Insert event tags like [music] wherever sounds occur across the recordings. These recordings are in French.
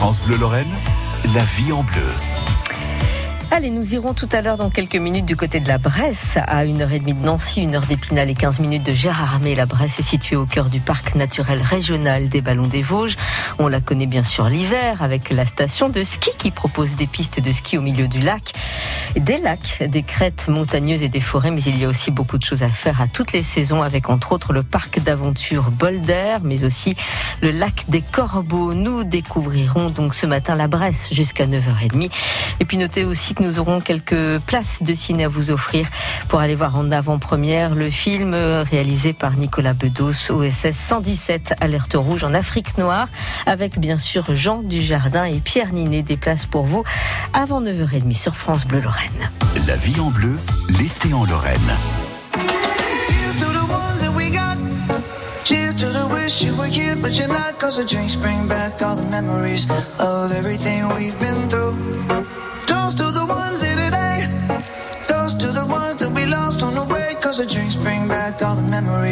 France Bleu Lorraine, la vie en bleu. Allez, nous irons tout à l'heure dans quelques minutes du côté de la Bresse, à 1h30 de Nancy, 1h d'Épinal et 15 minutes de Gérardmer. La Bresse est située au cœur du parc naturel régional des Ballons des Vosges. On la connaît bien sûr l'hiver avec la station de ski qui propose des pistes de ski au milieu du lac, des lacs, des crêtes montagneuses et des forêts, mais il y a aussi beaucoup de choses à faire à toutes les saisons avec entre autres le parc d'aventure Bolder, mais aussi le lac des Corbeaux. Nous découvrirons donc ce matin la Bresse jusqu'à 9h30. Et puis notez aussi nous aurons quelques places de ciné à vous offrir pour aller voir en avant-première le film réalisé par Nicolas Bedos, OSS 117, Alerte Rouge en Afrique Noire, avec bien sûr Jean Dujardin et Pierre Ninet. Des places pour vous avant 9h30 sur France Bleu Lorraine. La vie en bleu, l'été en Lorraine. Cheers to the wish you were here, but you're not. Cause the drinks bring back all the memories of everything we've been through.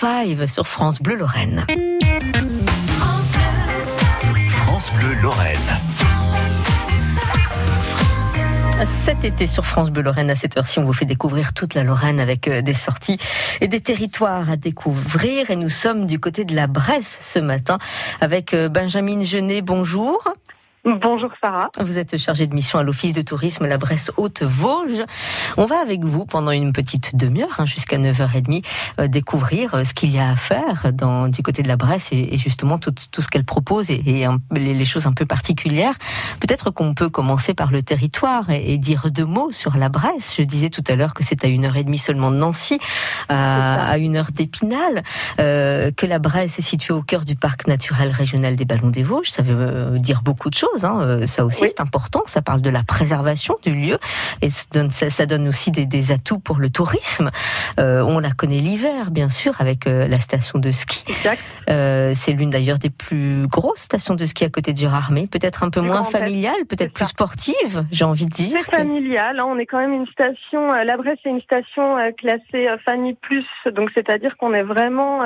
5 sur France Bleu Lorraine. France Bleu Lorraine. Cet été sur France Bleu Lorraine, à cette heure-ci, on vous fait découvrir toute la Lorraine avec euh, des sorties et des territoires à découvrir. Et nous sommes du côté de la Bresse ce matin avec euh, Benjamin Genet. Bonjour. Bonjour Sarah. Vous êtes chargée de mission à l'Office de tourisme La Bresse Haute-Vosges. On va avec vous pendant une petite demi-heure, hein, jusqu'à 9h30, euh, découvrir euh, ce qu'il y a à faire dans, du côté de la Bresse et, et justement tout, tout ce qu'elle propose et, et les, choses un peu particulières. Peut-être qu'on peut commencer par le territoire et, dire deux mots sur la Bresse. Je disais tout à l'heure que c'est à une heure et demie seulement de Nancy, à, à une heure d'Épinal, euh, que la Bresse est située au cœur du parc naturel régional des Ballons des Vosges. Ça veut euh, dire beaucoup de choses. Hein. Euh, Ça aussi, Oui. c'est important. Ça parle de la préservation du lieu et ça donne, ça, ça donne aussi des, des atouts pour le tourisme. Euh, on la connaît l'hiver, bien sûr, avec euh, la station de ski. Euh, c'est l'une d'ailleurs des plus grosses stations de ski à côté de Gérardmer. Peut-être un peu moins familiale, peut-être plus ça. sportive, j'ai envie de dire. C'est familial. hein. On est quand même une station. La Bresse est une station classée famille plus. Donc c'est-à-dire qu'on est vraiment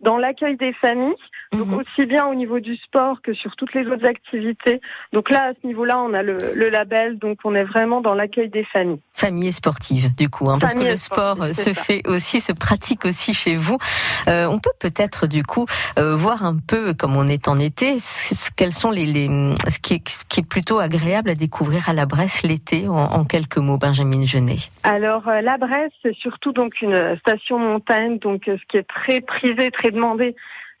dans l'accueil des familles. Donc Mhm. aussi bien au niveau du sport que sur toutes les autres activités. Donc là, à ce niveau-là, on a le, label, donc on est vraiment dans l'accueil des familles. Famille sportive, du coup, hein, parce que le sport se fait aussi, se pratique aussi chez vous. Euh, on peut peut-être, du coup, euh, voir un peu, comme on est en été, quels sont les, ce, qui est, qui est plutôt agréable à découvrir à la Bresse l'été, en, quelques mots, Benjamin Genet. Alors, euh, la Bresse, c'est surtout donc une station montagne, donc ce qui est très prisé, très demandé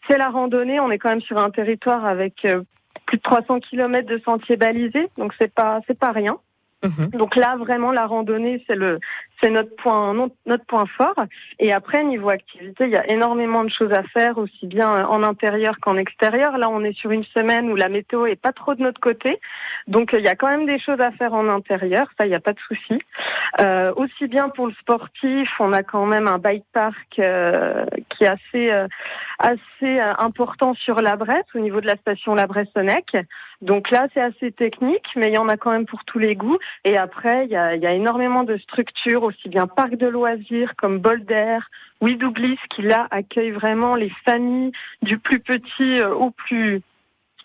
c'est la randonnée. On est quand même sur un territoire avec euh, plus de 300 km de sentiers balisés, donc c'est pas c'est pas rien. Mhm. Donc là, vraiment, la randonnée, c'est le, c'est notre point, notre point fort. Et après, niveau activité, il y a énormément de choses à faire, aussi bien en intérieur qu'en extérieur. Là, on est sur une semaine où la météo est pas trop de notre côté, donc il y a quand même des choses à faire en intérieur. Ça, il n'y a pas de souci. Euh, aussi bien pour le sportif, on a quand même un bike park euh, qui est assez, euh, assez important sur la Bresse, au niveau de la station La Bressonnec. Donc là, c'est assez technique, mais il y en a quand même pour tous les goûts. Et après, il y a, énormément de structures, aussi bien parcs de loisirs comme Bolder, Widouglis, qui là accueille vraiment les familles du plus petit euh, au plus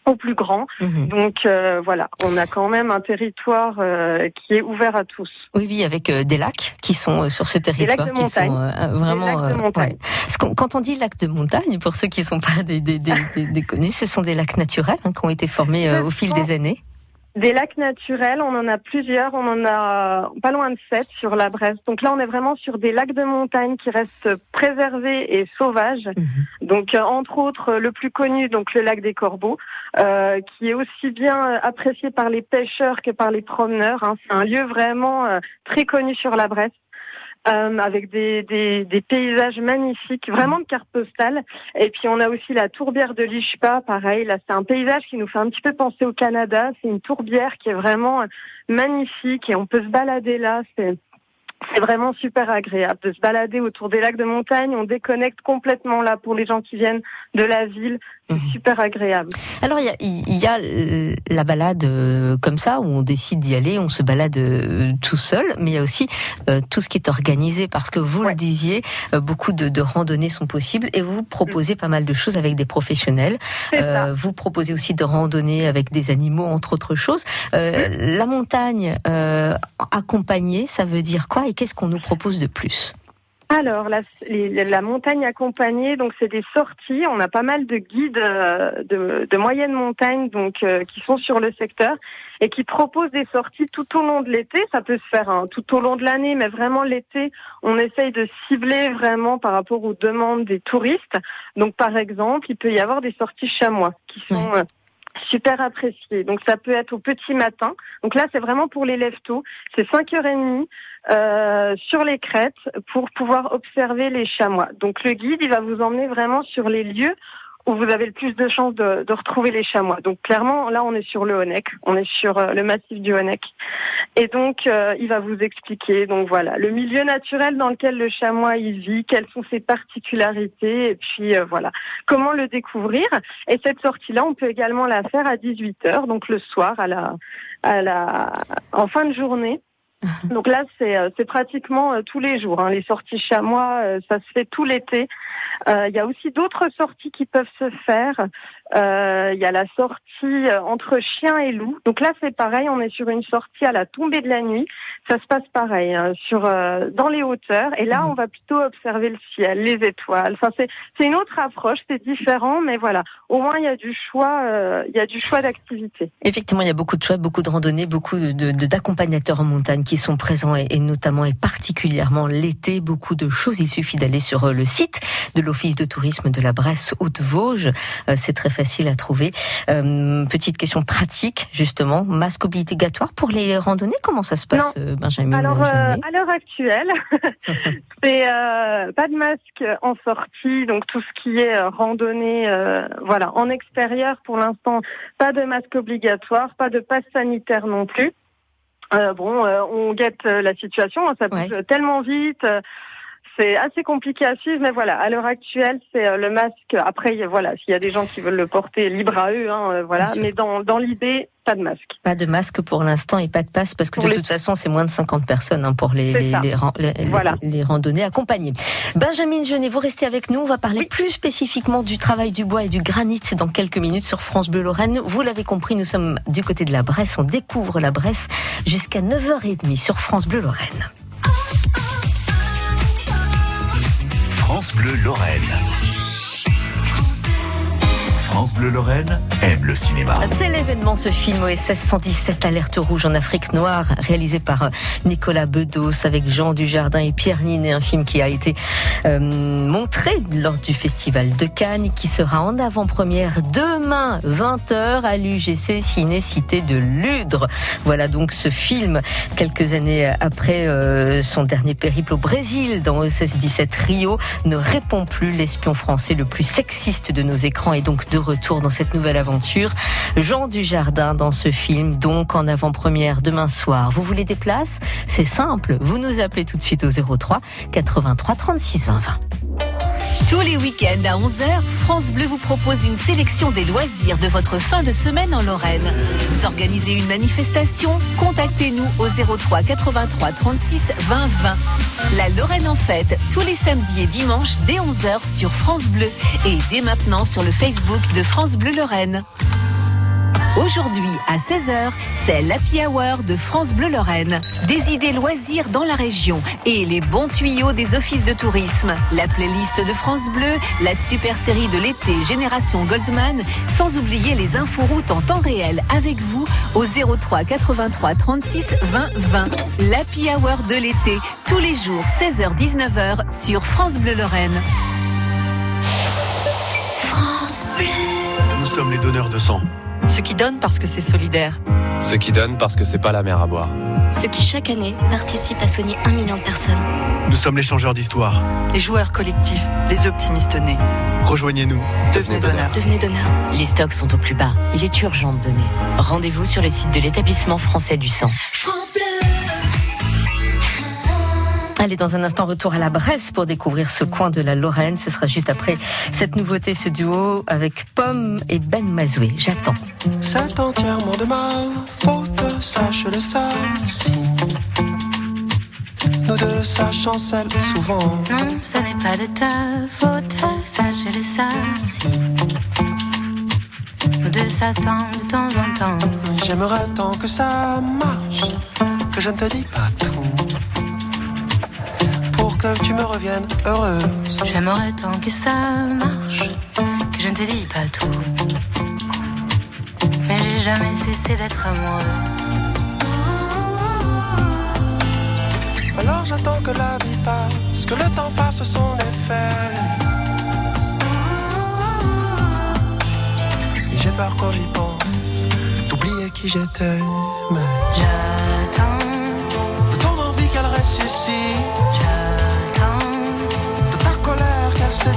au plus grand. Mhm. Donc euh, voilà, on a quand même un territoire euh, qui est ouvert à tous. Oui, oui, avec des lacs qui sont sur ce territoire, des lacs de qui montagne. sont vraiment. Des lacs de quand on dit lacs de montagne, pour ceux qui ne sont pas des, des, des, des, connus, ce sont des lacs naturels hein, qui ont été formés au fil des années. Des lacs naturels, on en a plusieurs, on en a pas loin de sept sur la Bresse. Donc là, on est vraiment sur des lacs de montagne qui restent préservés et sauvages. Mhm. Donc euh, entre autres, le plus connu, donc le lac des Corbeaux, euh, qui est aussi bien apprécié par les pêcheurs que par les promeneurs. Hein. C'est un lieu vraiment euh, très connu sur la Bresse. Euh, avec des, des, des, paysages magnifiques, vraiment de carte postale. Et puis on a aussi la tourbière de l'Ishpa, pareil. Là, c'est un paysage qui nous fait un petit peu penser au Canada. C'est une tourbière qui est vraiment magnifique et on peut se balader là. C'est c'est vraiment super agréable de se balader autour des lacs de montagne. On déconnecte complètement là pour les gens qui viennent de la ville. C'est mhm. super agréable. Alors il y a, y a, euh, la balade euh, comme ça où on décide d'y aller, on se balade euh, tout seul, mais il y a aussi tout ce qui est organisé parce que vous le disiez, beaucoup de, de, randonnées sont possibles et vous proposez pas mal de choses avec des professionnels. vous proposez aussi de randonnées avec des animaux entre autres choses. La montagne accompagnée, ça veut dire quoi et qu'est-ce qu'on nous propose de plus? Alors, la, la, montagne accompagnée, donc c'est des sorties. On a pas mal de guides euh, de, de moyenne montagne, donc euh, qui sont sur le secteur et qui proposent des sorties tout au long de l'été. Ça peut se faire hein, tout au long de l'année, mais vraiment l'été, on essaye de cibler vraiment par rapport aux demandes des touristes. Donc, par exemple, il peut y avoir des sorties chamois qui sont euh, super apprécié. Donc ça peut être au petit matin. Donc là, c'est vraiment pour les lève-tôt. C'est 5h30 euh, sur les crêtes pour pouvoir observer les chamois. Donc le guide, il va vous emmener vraiment sur les lieux où vous avez le plus de chances de, retrouver les chamois. Donc clairement, là, on est sur le Honeck, on est sur euh, le massif du Honeck. Et donc, euh, il va vous expliquer, donc voilà, le milieu naturel dans lequel le chamois il vit, quelles sont ses particularités, et puis euh, voilà, comment le découvrir? Et cette sortie-là, on peut également la faire à 18 h donc le soir, à la, à la, en fin de journée. [laughs] Donc là, c'est c'est pratiquement tous les jours. Hein. Les sorties chamois, ça se fait tout l'été. Euh, il y a aussi d'autres sorties qui peuvent se faire. Euh, il y a la sortie euh, entre chien et loup. Donc là, c'est pareil, on est sur une sortie à la tombée de la nuit. Ça se passe pareil, hein, sur dans les hauteurs. Et là, mhm. on va plutôt observer le ciel, les étoiles. Enfin, c'est c'est une autre approche, c'est différent, mais voilà. Au moins, il y a du choix, il y a du choix d'activité. Effectivement, il y a beaucoup de choix, beaucoup de randonnées, beaucoup de d'accompagnateurs en montagne qui sont présents et, et notamment et particulièrement l'été, beaucoup de choses. Il suffit d'aller sur le site de l'Office de tourisme de la Bresse Haute-Vosges. c'est très facile à trouver. Euh, petite question pratique, justement, masque obligatoire pour les randonnées Comment ça se passe, euh, Benjamin Alors, euh, à l'heure actuelle, [laughs] c'est pas de masque en sortie, donc tout ce qui est randonnée, voilà, en extérieur pour l'instant, pas de masque obligatoire, pas de passe sanitaire non plus. bon, on guette la situation, hein, ça bouge tellement vite c'est assez compliqué à suivre, mais voilà, à l'heure actuelle, c'est euh, le masque. Après, voilà, s'il y a des gens qui veulent le porter, libre à eux, hein, euh, voilà. Mais dans, dans l'idée, pas de masque. Pas de masque pour l'instant et pas de passe parce que de toute façon c'est moins de 50 personnes hein, pour les, les, les, randonnées accompagnées. Benjamin Genet, vous restez avec nous. On va parler plus spécifiquement du travail du bois et du granit dans quelques minutes sur France Bleu Lorraine. Vous l'avez compris, nous sommes du côté de la Bresse. On découvre la Bresse jusqu'à 9h30 sur France Bleu Lorraine. Bleu Lorraine. France Bleu Lorraine aime le cinéma. C'est l'événement, ce film OSS 117 Alerte Rouge en Afrique noire, réalisé par euh, Nicolas Bedos avec Jean Dujardin et Pierre Ninet, un film qui a été euh, montré lors du Festival de Cannes, qui sera en avant-première demain 20h à l'UGC Ciné Cité de Ludre. Voilà donc ce film, quelques années après euh, son dernier périple au Brésil dans OSS 17 Rio, ne répond plus l'espion français le plus sexiste de nos écrans et donc de retour dans cette nouvelle aventure. Jean Dujardin dans ce film, donc en avant-première demain soir. Vous voulez des places? C'est simple, vous nous appelez tout de suite au 03 83 36 20 20. Tous les week-ends à 11h, France Bleu vous propose une sélection des loisirs de votre fin de semaine en Lorraine. Vous organisez une manifestation? Contactez-nous au 03 83 36 20 20. La Lorraine en fête, tous les samedis et dimanches dès 11h sur France Bleu et dès maintenant sur le Facebook de France Bleu Lorraine. Aujourd'hui, à 16h, c'est l'Happy Hour de France Bleu Lorraine. Des idées loisirs dans la région et les bons tuyaux des offices de tourisme. La playlist de France Bleu, la super série de l'été Génération Goldman, sans oublier les infos routes en temps réel avec vous au 03 83 36 20 20. L'Happy Hour de l'été, tous les jours 16h-19h sur France Bleu Lorraine. France Bleu. Nous sommes les donneurs de sang. Ceux qui donnent parce que c'est solidaire. Ceux qui donnent parce que c'est pas la mer à boire. Ceux qui chaque année participent à soigner un million de personnes. Nous sommes les changeurs d'histoire. Les joueurs collectifs, les optimistes nés. Rejoignez-nous. Devenez donneur. Devenez donneur. Les stocks sont au plus bas. Il est urgent de donner. Rendez-vous sur le site de l'établissement français du sang. France Bleu. Allez, dans un instant, retour à la Bresse pour découvrir ce coin de la Lorraine. Ce sera juste après cette nouveauté, ce duo avec Pomme et Ben Mazoué. J'attends. C'est entièrement de ma faute, sache-le ça. Si nous deux, ça chancelle souvent. Non, ce n'est pas de ta faute, sache-le ça. Si nous deux s'attendent de temps en temps. J'aimerais tant que ça marche, que je ne te dis pas tout que tu me reviennes heureuse. J'aimerais tant que ça marche, que je ne te dis pas tout. Mais j'ai jamais cessé d'être amoureuse. Alors j'attends que la vie passe, que le temps fasse son effet. Et j'ai peur quand j'y pense, d'oublier qui j'étais. J'attends de ton envie qu'elle ressuscite. Se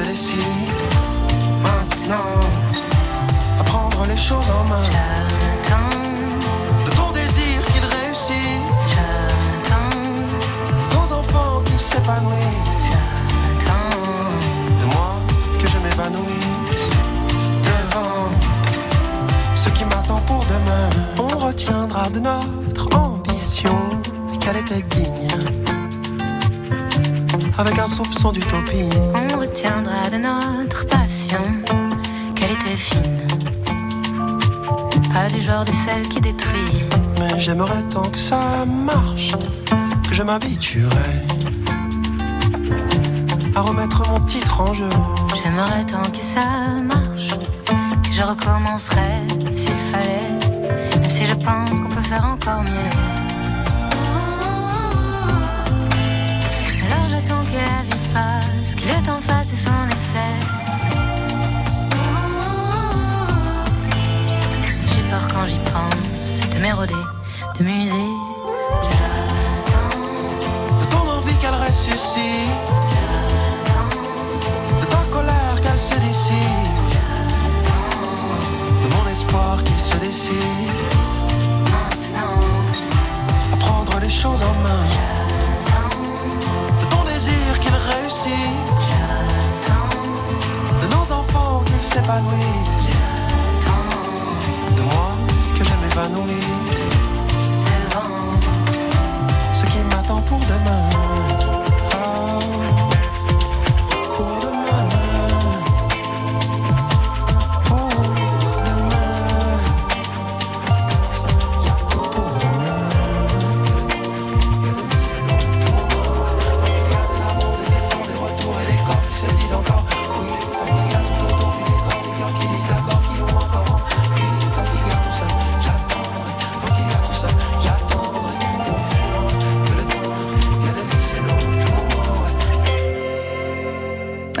décide maintenant à prendre les choses en main. J'attends de ton désir qu'il réussit. J'attends ton enfant qui s'épanouit. J'attends de moi que je m'évanouisse devant ce qui m'attend pour demain. On retiendra de notre ambition qu'elle était digne avec un soupçon d'utopie. On retiendra de notre passion qu'elle était fine, pas du genre de celle qui détruit. Mais j'aimerais tant que ça marche, que je m'habituerais à remettre mon titre en jeu. J'aimerais tant que ça marche, que je recommencerais s'il fallait, même si je pense qu'on peut faire encore mieux. Le temps fasse son effet. J'ai peur quand j'y pense de m'éroder, de muser.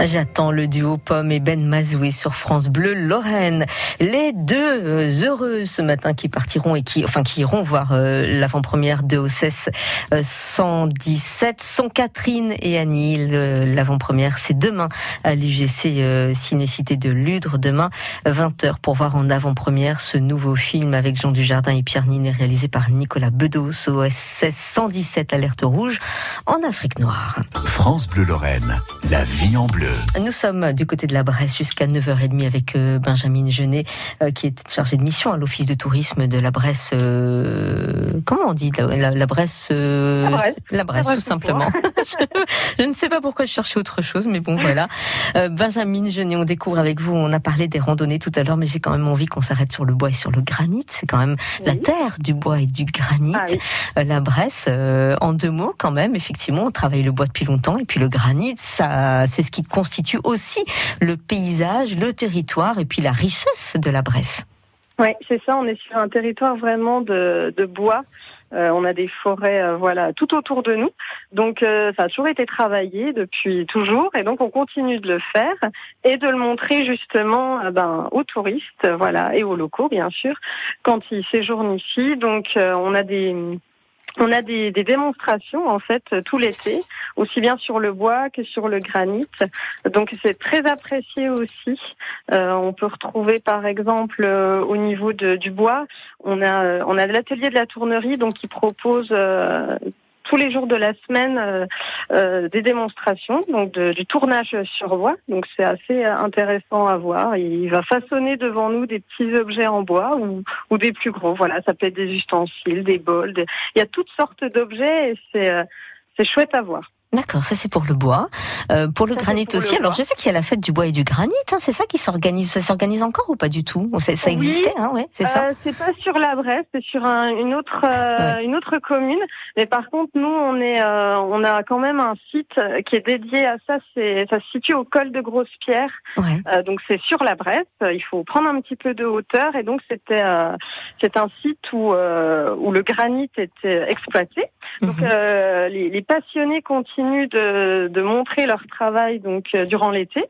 J'attends le duo Pomme et Ben Mazoui sur France Bleu Lorraine. Les deux euh, heureux ce matin qui partiront et qui, enfin, qui iront voir euh, l'avant-première de euh, 117 sont Catherine et Annie. Le- L'avant-première, c'est demain à l'UGC euh, Cinécité de Ludre, demain 20h pour voir en avant-première ce nouveau film avec Jean Dujardin et Pierre Ninet réalisé par Nicolas Bedos, OSS 117 Alerte Rouge en Afrique noire. France Bleu Lorraine, la vie en bleu. Nous sommes du côté de la Bresse jusqu'à 9h30 avec euh, Benjamin Genet, euh, qui est chargé de mission à l'Office de tourisme de la Bresse. euh, comment on dit la, la- la Bresse euh, La Bresse. la tout simplement. [laughs] je, je ne sais pas pourquoi je cherchais autre chose, mais bon, voilà. Euh, Benjamin Genet, on découvre avec vous, on a parlé des randonnées tout à l'heure, mais j'ai quand même envie qu'on s'arrête sur le bois et sur le granit. C'est quand même la terre du bois et du granit. Ah oui. Euh, la Bresse, euh, en deux mots quand même, effectivement, on travaille le bois depuis longtemps et puis le granit, ça, c'est ce qui constitue aussi le paysage, le territoire et puis la richesse de la Bresse. Oui, c'est ça. On est sur un territoire vraiment de, bois. Euh, on a des forêts, euh, voilà, tout autour de nous. Donc, euh, ça a toujours été travaillé depuis toujours, et donc on continue de le faire et de le montrer justement, ben, aux touristes, voilà, et aux locaux, bien sûr, quand ils séjournent ici. Donc, on a des on a des, démonstrations en fait tout l'été, aussi bien sur le bois que sur le granit. Donc c'est très apprécié aussi. Euh, on peut retrouver par exemple euh, au niveau du bois, on a euh, on a l'atelier de la tournerie donc qui propose tous les jours de la semaine euh, euh, des démonstrations donc du tournage sur bois. Donc c'est assez euh, intéressant à voir. Il va façonner devant nous des petits objets en bois ou, des plus gros. Voilà, ça peut être des ustensiles, des bols. Il y a toutes sortes d'objets et c'est euh, c'est chouette à voir. D'accord, ça c'est pour le bois. Euh, pour le Ça, granit pour le aussi. Alors bois. je sais qu'il y a la fête du bois et du granit. hein, c'est ça qui s'organise. Ça s'organise encore ou pas du tout? Ça, ça Oui. existait, hein, ouais, c'est ça. Euh, c'est pas sur la Bresse, c'est sur un- une autre euh, une autre commune. Mais par contre, nous, on est on a quand même un site qui est dédié à ça. C'est ça se situe au col de Grosse-Pierre. Ouais. Donc c'est sur la Bresse. Il faut prendre un petit peu de hauteur et donc c'était c'est un site où où le granit était exploité. Donc Mhm. les, les passionnés continuent de, de montrer leur travail donc euh, durant l'été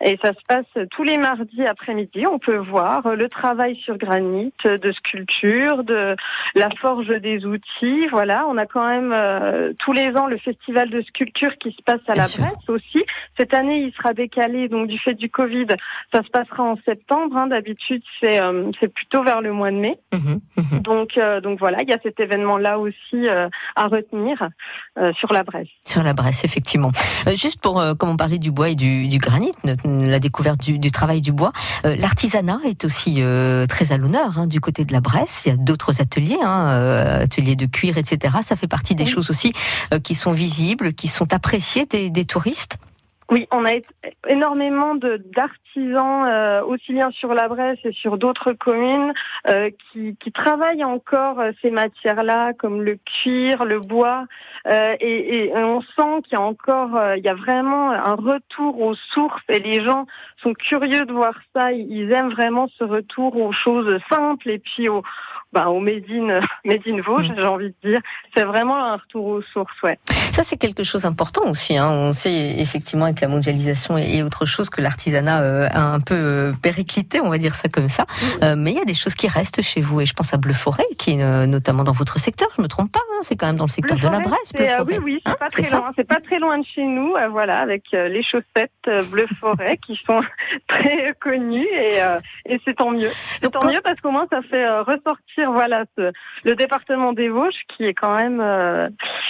et ça se passe tous les mardis après-midi. On peut voir euh, le travail sur granit, euh, de sculpture, de la forge des outils. Voilà, on a quand même euh, tous les ans le festival de sculpture qui se passe à Bien la sûr. Bresse aussi. Cette année, il sera décalé donc du fait du Covid. Ça se passera en septembre. hein. D'habitude, c'est euh, c'est plutôt vers le mois de mai. Mhm, mhm. Donc euh, donc voilà, il y a cet événement là aussi euh, à retenir euh, sur la Bresse. Sur la Bresse, effectivement. Euh, juste pour, euh, comme on parlait du bois et du, du granit, la découverte du, du travail du bois, euh, l'artisanat est aussi euh, très à l'honneur hein, du côté de la Bresse. Il y a d'autres ateliers, hein, ateliers de cuir, etc. Ça fait partie des Oui. choses aussi qui sont visibles, qui sont appréciées des, des touristes. Oui, on a énormément d'artisans euh, aussi bien sur la Bresse et sur d'autres communes euh, qui, qui travaillent encore euh, ces matières-là comme le cuir, le bois euh, et, et on sent qu'il y a encore euh, il y a vraiment un retour aux sources et les gens sont curieux de voir ça, ils aiment vraiment ce retour aux choses simples et puis au bah, au Made in, [laughs] Made in Vosges, j'ai envie de dire. C'est vraiment un retour aux sources, ouais. Ça, c'est quelque chose d'important aussi. Hein. On sait effectivement avec la mondialisation est, autre chose que l'artisanat euh, a un peu euh, périclité, on va dire ça comme ça. Euh, mais il y a des choses qui restent chez vous et je pense à Bleu Forêt, qui est notamment dans votre secteur. Je me trompe pas, hein, c'est quand même dans le secteur de la Bresse. Bleu Forêt. oui, oui, c'est hein, pas très loin. C'est pas très loin de chez nous, voilà, avec les chaussettes Bleu Forêt qui sont [laughs] très connues et, et c'est tant mieux. C'est tant mieux parce qu'au moins ça fait ressortir, voilà, ce, le département des Vosges qui est quand même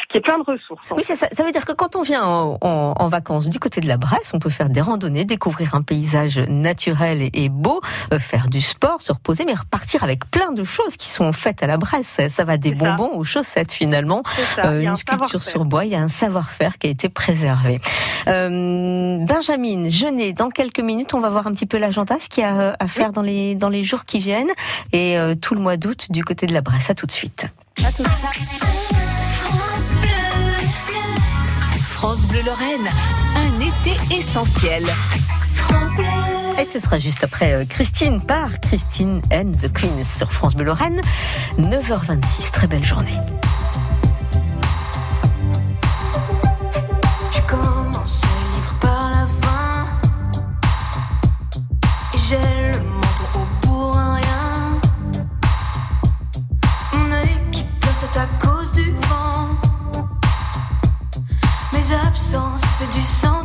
qui est plein de ressources. Oui, ça, ça veut dire que quand on vient en, en, vacances du côté de la Bresse, on peut faire des randonnées, découvrir un paysage naturel et, beau, euh, faire du sport, se reposer, mais repartir avec plein de choses qui sont faites à la Bresse. Ça va des bonbons aux chaussettes finalement, euh, une sculpture sur bois, il y a un savoir-faire qui a été préservé. Euh, Benjamin, Jeunet, dans quelques minutes, on va voir un petit peu l'agenda, ce qu'il y a à faire dans les, dans les jours qui viennent, et tout le mois d'août du côté de la Bresse. À tout de suite. À tout de suite. France Bleu Lorraine, un été essentiel. Et ce sera juste après euh, Christine par Christine and the Queens sur France Bleu Lorraine, 9h26. Très belle journée. Absence, c'est du sentiment.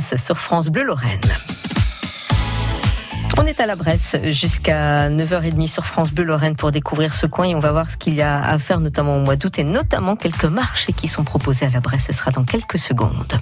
Sur France Bleu Lorraine. On est à la Bresse jusqu'à 9h30 sur France Bleu Lorraine pour découvrir ce coin et on va voir ce qu'il y a à faire notamment au mois d'août et notamment quelques marchés qui sont proposés à la Bresse. Ce sera dans quelques secondes.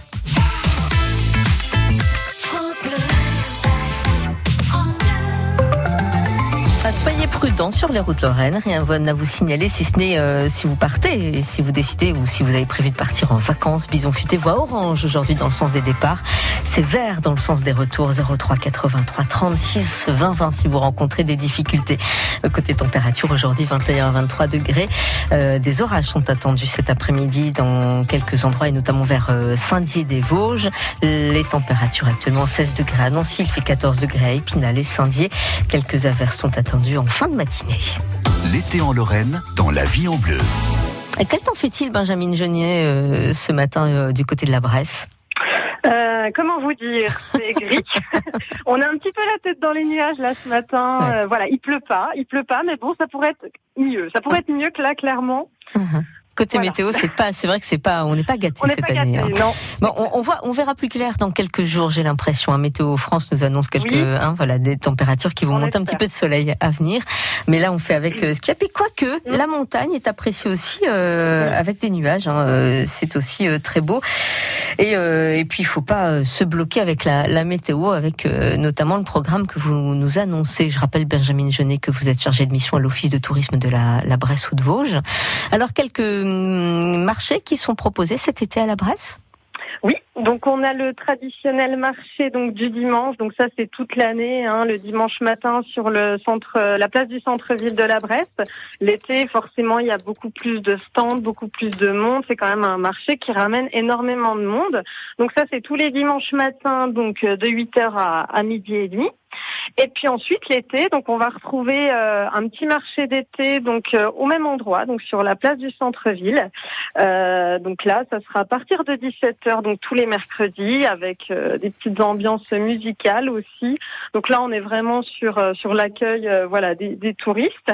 Soyez prudents sur les routes lorraines. Rien à vous signaler, si ce n'est euh, si vous partez, si vous décidez ou si vous avez prévu de partir en vacances. Bison futé voit orange aujourd'hui dans le sens des départs. C'est vert dans le sens des retours. 03 83 36 20 20 si vous rencontrez des difficultés. Euh, côté température aujourd'hui 21 à 23 degrés. Euh, des orages sont attendus cet après-midi dans quelques endroits et notamment vers Saint-Dié-des-Vosges. Les températures actuellement 16 degrés à Nancy, il fait 14 degrés à Épinal et Saint-Dié. Quelques averses sont attendues en fin de matinée. L'été en Lorraine, dans la vie en bleu. Et quel temps fait-il, Benjamin Genier, euh, ce matin euh, du côté de la Bresse? Euh, comment vous dire? C'est [laughs] gris. On a un petit peu la tête dans les nuages là ce matin. Ouais. Euh, voilà, il pleut pas, il pleut pas, mais bon, ça pourrait être mieux. Ça pourrait être mieux que là, clairement. Mhm. Côté Voilà. météo, c'est pas, c'est vrai que c'est pas, on n'est pas gâté cette pas année. gâtés, hein. non. Bon, on, on voit, on verra plus clair dans quelques jours, j'ai l'impression. hein. Météo France nous annonce quelques, Oui. hein, voilà, des températures qui vont On monter un petit peu de soleil à venir. Mais là, on fait avec euh, ce qu'il y a. Quoique, la montagne est appréciée aussi euh, avec des nuages. euh, c'est aussi très beau. Et, et puis, il faut pas se bloquer avec la, la météo, avec notamment le programme que vous nous annoncez. Je rappelle, Benjamin Genet, que vous êtes chargé de mission à l'Office de tourisme de la, la Bresse ou de Vosges. Alors, quelques hum, marchés qui sont proposés cet été à la Bresse? Oui, donc on a le traditionnel marché donc du dimanche. Donc ça c'est toute l'année, hein, le dimanche matin sur le centre, la place du centre-ville de la Bresse. L'été, forcément, il y a beaucoup plus de stands, beaucoup plus de monde. C'est quand même un marché qui ramène énormément de monde. Donc ça c'est tous les dimanches matins, donc euh, de 8h à, à midi et demi. Et puis ensuite l'été, donc on va retrouver euh, un petit marché d'été donc euh, au même endroit, donc sur la place du centre-ville. Euh, donc là, ça sera à partir de 17h, donc tous les mercredis, avec euh, des petites ambiances musicales aussi. Donc là, on est vraiment sur euh, sur l'accueil, euh, voilà, des, des touristes.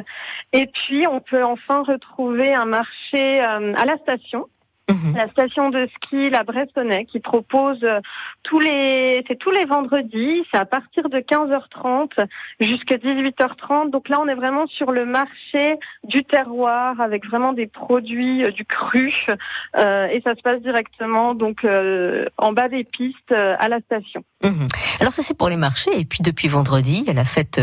Et puis, on peut enfin retrouver un marché à la station. Mhm. La station de ski La Bressonnais qui propose euh, tous les c'est tous les vendredis, c'est à partir de 15h30 jusqu'à 18h30. Donc là on est vraiment sur le marché du terroir avec vraiment des produits euh, du cru euh, et ça se passe directement donc euh, en bas des pistes euh, à la station. Mhm. Alors ça c'est pour les marchés et puis depuis vendredi il y a la fête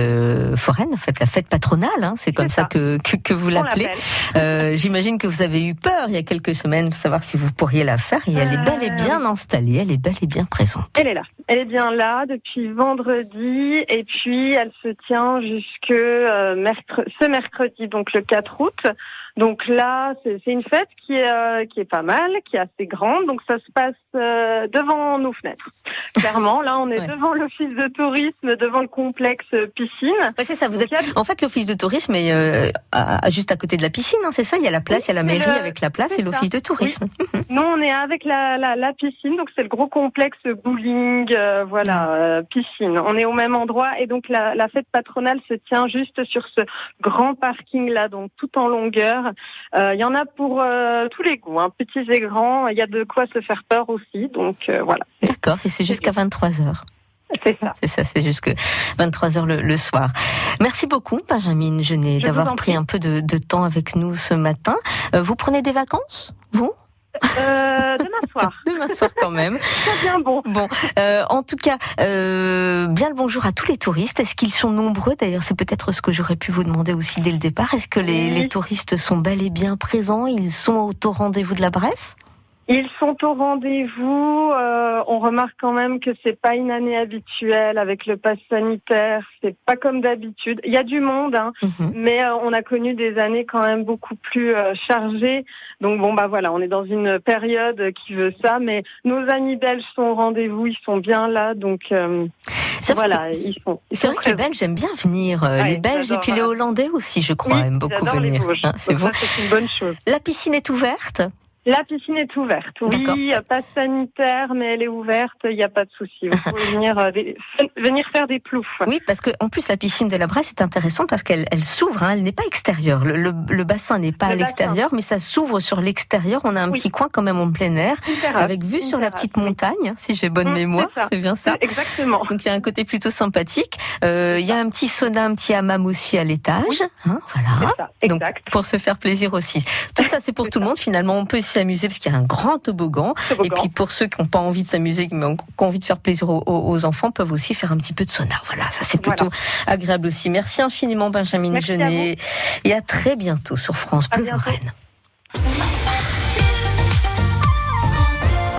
foraine, en fait la fête patronale, hein, c'est comme ça, ça. que, que, que vous l'appelez. Euh, J'imagine que vous avez eu peur il y a quelques semaines de savoir si vous pourriez la faire et elle est bel et Euh, bien installée, elle est bel et bien présente. Elle est là. Elle est bien là depuis vendredi et puis elle se tient jusque euh, ce mercredi, donc le 4 août. Donc là, c'est une fête qui est, euh, qui est pas mal, qui est assez grande. Donc ça se passe euh, devant nos fenêtres. Clairement, là, on est Ouais. devant l'office de tourisme, devant le complexe piscine. Ouais, c'est ça, vous êtes en fait l'office de tourisme est euh, à- juste à côté de la piscine, hein, c'est ça? Il y a la place, il y a la mairie le- avec la place et l'office de tourisme. Nous, on est avec la, la, la piscine, donc c'est le gros complexe bowling, euh, voilà, euh, piscine. On est au même endroit et donc la, la fête patronale se tient juste sur ce grand parking là, donc tout en longueur. Euh, Il y en a pour euh, tous les goûts, hein, petits et grands. Il y a de quoi se faire peur aussi, donc euh, voilà, D'accord, et c'est jusqu'à 23h. c'est ça. C'est ça, c'est jusque 23h le, le soir. Merci beaucoup, Benjamin Genet, Je d'avoir pris un peu de, de temps avec nous ce matin. Vous prenez des vacances, vous? Euh, demain soir, [laughs] Demain soir quand même. [laughs] c'est bien bon. Bon, euh, en tout cas, euh, bien le bonjour à tous les touristes. Est-ce qu'ils sont nombreux? D'ailleurs, c'est peut-être ce que j'aurais pu vous demander aussi dès le départ. Est-ce que les, Oui. les touristes sont bel et bien présents? Ils sont au au rendez-vous de la Bresse Ils sont au rendez-vous. euh, on remarque quand même que c'est pas une année habituelle avec le pass sanitaire. C'est pas comme d'habitude. Il y a du monde, hein, Mhm. mais euh, on a connu des années quand même beaucoup plus euh, chargées. Donc bon bah voilà, on est dans une période qui veut ça. Mais nos amis belges sont au rendez-vous. Ils sont bien là. Donc C'est vrai voilà, que- ils sont. C'est vrai que les. Belges aiment bien venir. Ouais, les Belges et puis les. Hollandais aussi, je crois, Oui, aiment beaucoup venir. Hein, c'est bon. c'est une bonne chose. La piscine est ouverte La piscine est ouverte, oui, pas sanitaire, mais elle est ouverte, il n'y a pas de souci. Vous pouvez [laughs] venir, euh, des- venir faire des ploufs. Oui, parce que en plus la piscine de la Bresse est intéressante parce qu'elle elle s'ouvre, hein, elle n'est pas extérieure. Le, le- le bassin n'est pas Le à l'extérieur, mais ça s'ouvre sur l'extérieur. On a un Oui. petit coin quand même en plein air, terrasse, avec vue sur la petite oui. montagne, si j'ai bonne Mmh, mémoire. c'est bien ça. Exactement. Donc il y a un côté plutôt sympathique. Euh, Il y a un petit sauna, un petit hammam aussi à l'étage. Hein, voilà. Donc exact. pour se faire plaisir aussi. Tout [laughs] ça c'est pour tout le monde. Finalement on peut s'y amuser parce qu'il y a un grand toboggan. Et puis pour ceux qui n'ont pas envie de s'amuser, mais ont qui ont envie de faire plaisir aux, enfants, peuvent aussi faire un petit peu de sauna. Voilà, ça c'est plutôt agréable aussi. Merci infiniment Benjamin Merci à Genet et à très bientôt sur France Bleu. Lorraine.